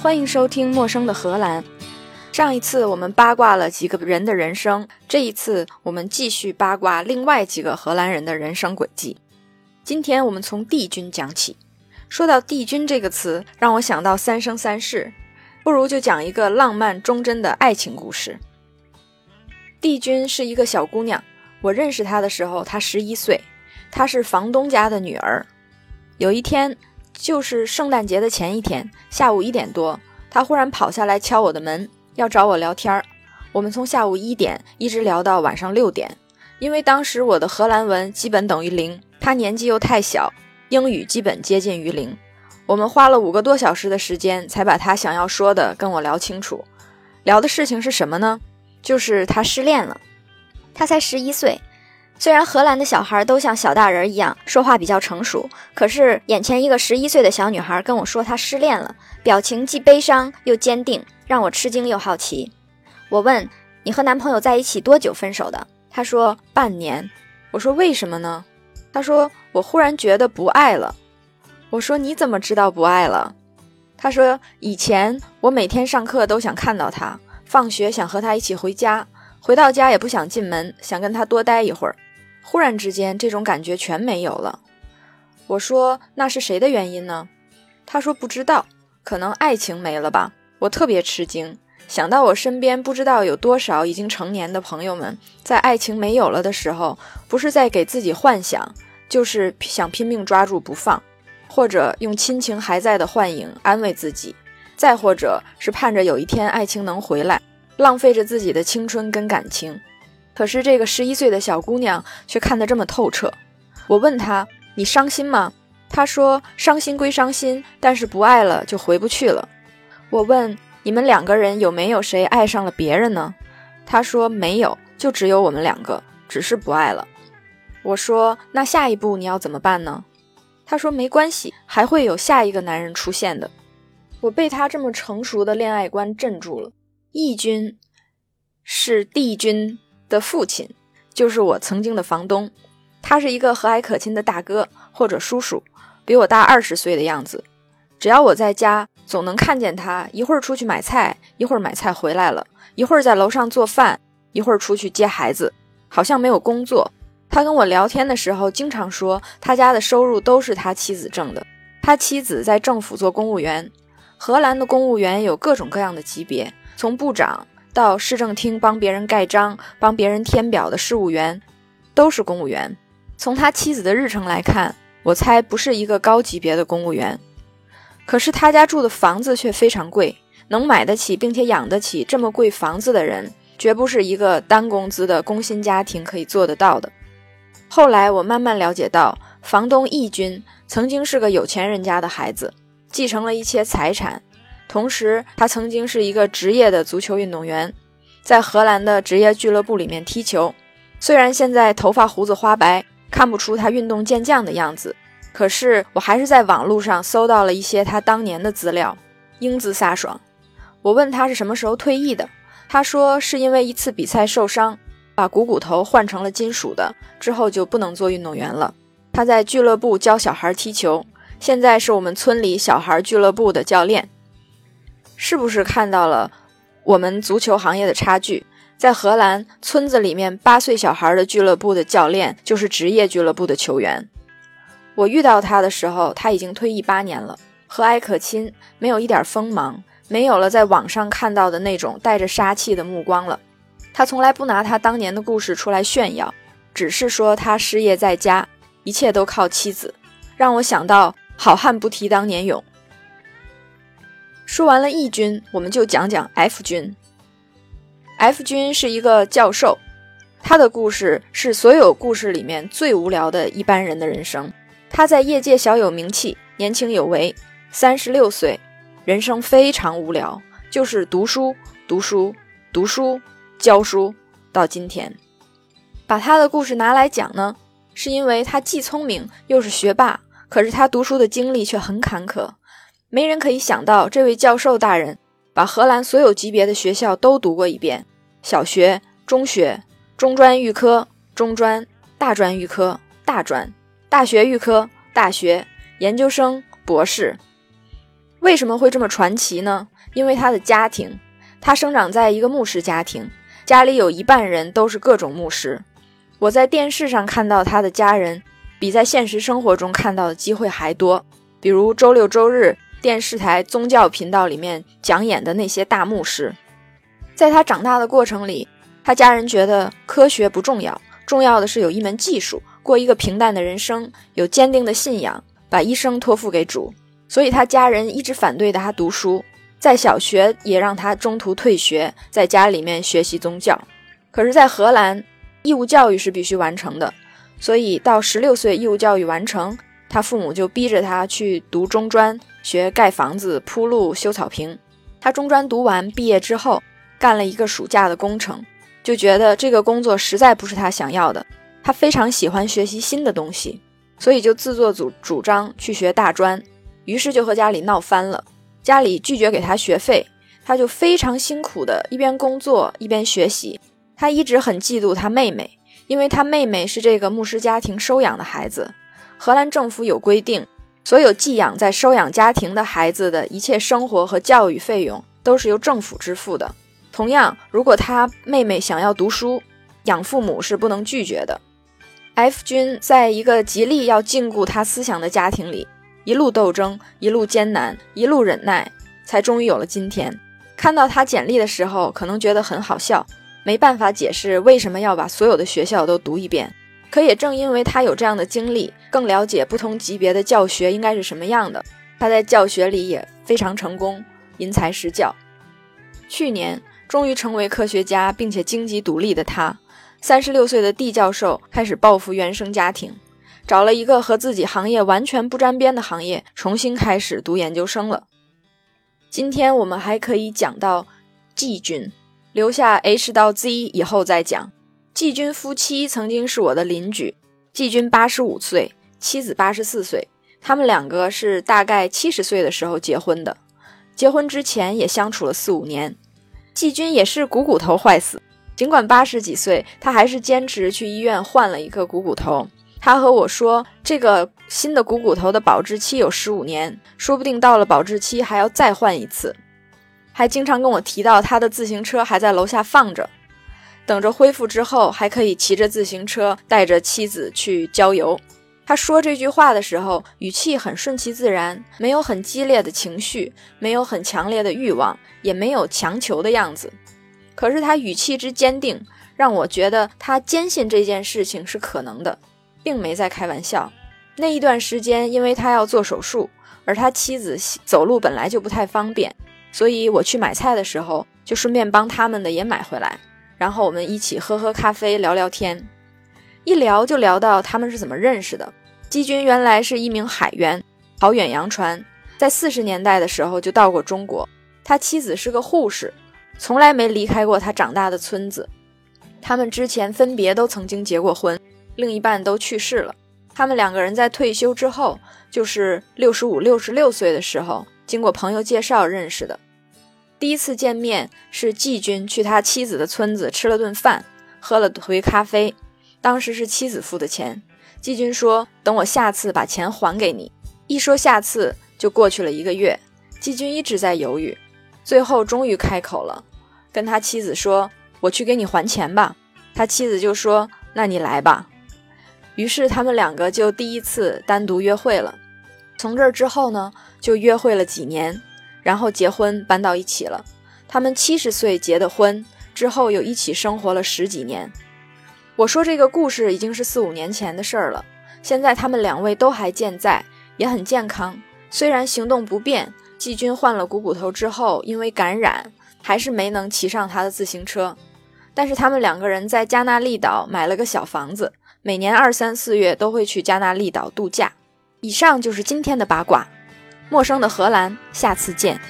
欢迎收听《陌生的荷兰》。上一次我们八卦了几个人的人生，这一次我们继续八卦另外几个荷兰人的人生轨迹。今天我们从帝君讲起。说到帝君这个词，让我想到《三生三世》，不如就讲一个浪漫忠贞的爱情故事。帝君是一个小姑娘，我认识她的时候她十一岁，她是房东家的女儿。有一天。就是圣诞节的前一天下午一点多，他忽然跑下来敲我的门，要找我聊天儿。我们从下午一点一直聊到晚上六点。因为当时我的荷兰文基本等于零，他年纪又太小，英语基本接近于零。我们花了五个多小时的时间才把他想要说的跟我聊清楚。聊的事情是什么呢？就是他失恋了。他才十一岁。虽然荷兰的小孩都像小大人一样说话比较成熟，可是眼前一个十一岁的小女孩跟我说她失恋了，表情既悲伤又坚定，让我吃惊又好奇。我问你和男朋友在一起多久分手的？她说半年。我说为什么呢？她说我忽然觉得不爱了。我说你怎么知道不爱了？她说以前我每天上课都想看到他，放学想和他一起回家，回到家也不想进门，想跟他多待一会儿。忽然之间，这种感觉全没有了。我说：“那是谁的原因呢？”他说：“不知道，可能爱情没了吧。”我特别吃惊，想到我身边不知道有多少已经成年的朋友们，在爱情没有了的时候，不是在给自己幻想，就是想拼命抓住不放，或者用亲情还在的幻影安慰自己，再或者是盼着有一天爱情能回来，浪费着自己的青春跟感情。可是这个十一岁的小姑娘却看得这么透彻。我问她：“你伤心吗？”她说：“伤心归伤心，但是不爱了就回不去了。”我问：“你们两个人有没有谁爱上了别人呢？”她说：“没有，就只有我们两个，只是不爱了。”我说：“那下一步你要怎么办呢？”她说：“没关系，还会有下一个男人出现的。”我被她这么成熟的恋爱观镇住了。义军是帝君。的父亲就是我曾经的房东，他是一个和蔼可亲的大哥或者叔叔，比我大二十岁的样子。只要我在家，总能看见他一会儿出去买菜，一会儿买菜回来了，一会儿在楼上做饭，一会儿出去接孩子，好像没有工作。他跟我聊天的时候，经常说他家的收入都是他妻子挣的。他妻子在政府做公务员，荷兰的公务员有各种各样的级别，从部长。到市政厅帮别人盖章、帮别人填表的事务员，都是公务员。从他妻子的日程来看，我猜不是一个高级别的公务员。可是他家住的房子却非常贵，能买得起并且养得起这么贵房子的人，绝不是一个单工资的工薪家庭可以做得到的。后来我慢慢了解到，房东义军曾经是个有钱人家的孩子，继承了一些财产。同时，他曾经是一个职业的足球运动员，在荷兰的职业俱乐部里面踢球。虽然现在头发胡子花白，看不出他运动健将的样子，可是我还是在网络上搜到了一些他当年的资料，英姿飒爽。我问他是什么时候退役的，他说是因为一次比赛受伤，把股骨头换成了金属的，之后就不能做运动员了。他在俱乐部教小孩踢球，现在是我们村里小孩俱乐部的教练。是不是看到了我们足球行业的差距？在荷兰村子里面，八岁小孩的俱乐部的教练就是职业俱乐部的球员。我遇到他的时候，他已经退役八年了，和蔼可亲，没有一点锋芒，没有了在网上看到的那种带着杀气的目光了。他从来不拿他当年的故事出来炫耀，只是说他失业在家，一切都靠妻子，让我想到好汉不提当年勇。说完了 E 君，我们就讲讲 F 君。F 君是一个教授，他的故事是所有故事里面最无聊的一般人的人生。他在业界小有名气，年轻有为，三十六岁，人生非常无聊，就是读书、读书、读书、教书，到今天。把他的故事拿来讲呢，是因为他既聪明又是学霸，可是他读书的经历却很坎坷。没人可以想到，这位教授大人把荷兰所有级别的学校都读过一遍：小学、中学、中专预科、中专、大专预科、大专、大学预科、大学、研究生、博士。为什么会这么传奇呢？因为他的家庭，他生长在一个牧师家庭，家里有一半人都是各种牧师。我在电视上看到他的家人，比在现实生活中看到的机会还多。比如周六周日电视台宗教频道里面讲演的那些大牧师。在他长大的过程里，他家人觉得科学不重要，重要的是有一门技术，过一个平淡的人生，有坚定的信仰，把一生托付给主。所以他家人一直反对他读书，在小学也让他中途退学，在家里面学习宗教。可是，在荷兰，义务教育是必须完成的，所以到十六岁义务教育完成，他父母就逼着他去读中专，学盖房子、铺路、修草坪。他中专读完毕业之后，干了一个暑假的工程，就觉得这个工作实在不是他想要的。他非常喜欢学习新的东西，所以就自作主主张去学大专。于是就和家里闹翻了，家里拒绝给他学费，他就非常辛苦的一边工作一边学习。他一直很嫉妒他妹妹，因为他妹妹是这个牧师家庭收养的孩子。荷兰政府有规定，所有寄养在收养家庭的孩子的一切生活和教育费用都是由政府支付的。同样，如果他妹妹想要读书，养父母是不能拒绝的。F 君在一个极力要禁锢他思想的家庭里。一路斗争，一路艰难，一路忍耐，才终于有了今天。看到他简历的时候，可能觉得很好笑，没办法解释为什么要把所有的学校都读一遍。可也正因为他有这样的经历，更了解不同级别的教学应该是什么样的。他在教学里也非常成功，因材施教。去年终于成为科学家并且经济独立的他，三十六岁的 D 教授开始报复原生家庭。找了一个和自己行业完全不沾边的行业，重新开始读研究生了。今天我们还可以讲到季军，留下 H 到 Z 以后再讲。季军夫妻曾经是我的邻居，季军八十五岁，妻子八十四岁，他们两个是大概七十岁的时候结婚的，结婚之前也相处了四五年。季军也是股骨头坏死，尽管八十几岁，他还是坚持去医院换了一个股骨头。他和我说，这个新的股骨头的保质期有十五年，说不定到了保质期还要再换一次。还经常跟我提到他的自行车还在楼下放着，等着恢复之后还可以骑着自行车带着妻子去郊游。他说这句话的时候，语气很顺其自然，没有很激烈的情绪，没有很强烈的欲望，也没有强求的样子。可是他语气之坚定，让我觉得他坚信这件事情是可能的。并没在开玩笑。那一段时间，因为他要做手术，而他妻子走路本来就不太方便，所以我去买菜的时候，就顺便帮他们的也买回来，然后我们一起喝喝咖啡，聊聊天。一聊就聊到他们是怎么认识的。季军原来是一名海员，跑远洋船，在四十年代的时候就到过中国。他妻子是个护士，从来没离开过他长大的村子。他们之前分别都曾经结过婚。另一半都去世了，他们两个人在退休之后，就是六十五、六十六岁的时候，经过朋友介绍认识的。第一次见面是季军去他妻子的村子吃了顿饭，喝了回咖啡，当时是妻子付的钱。季军说：“等我下次把钱还给你。”一说下次就过去了一个月，季军一直在犹豫，最后终于开口了，跟他妻子说：“我去给你还钱吧。”他妻子就说：“那你来吧。”于是他们两个就第一次单独约会了。从这之后呢，就约会了几年，然后结婚搬到一起了。他们七十岁结的婚，之后又一起生活了十几年。我说这个故事已经是四五年前的事儿了。现在他们两位都还健在，也很健康。虽然行动不便，季军换了股骨头之后，因为感染，还是没能骑上他的自行车。但是他们两个人在加纳利岛买了个小房子。每年二三四月都会去加纳利岛度假。以上就是今天的八卦。陌生的荷兰，下次见。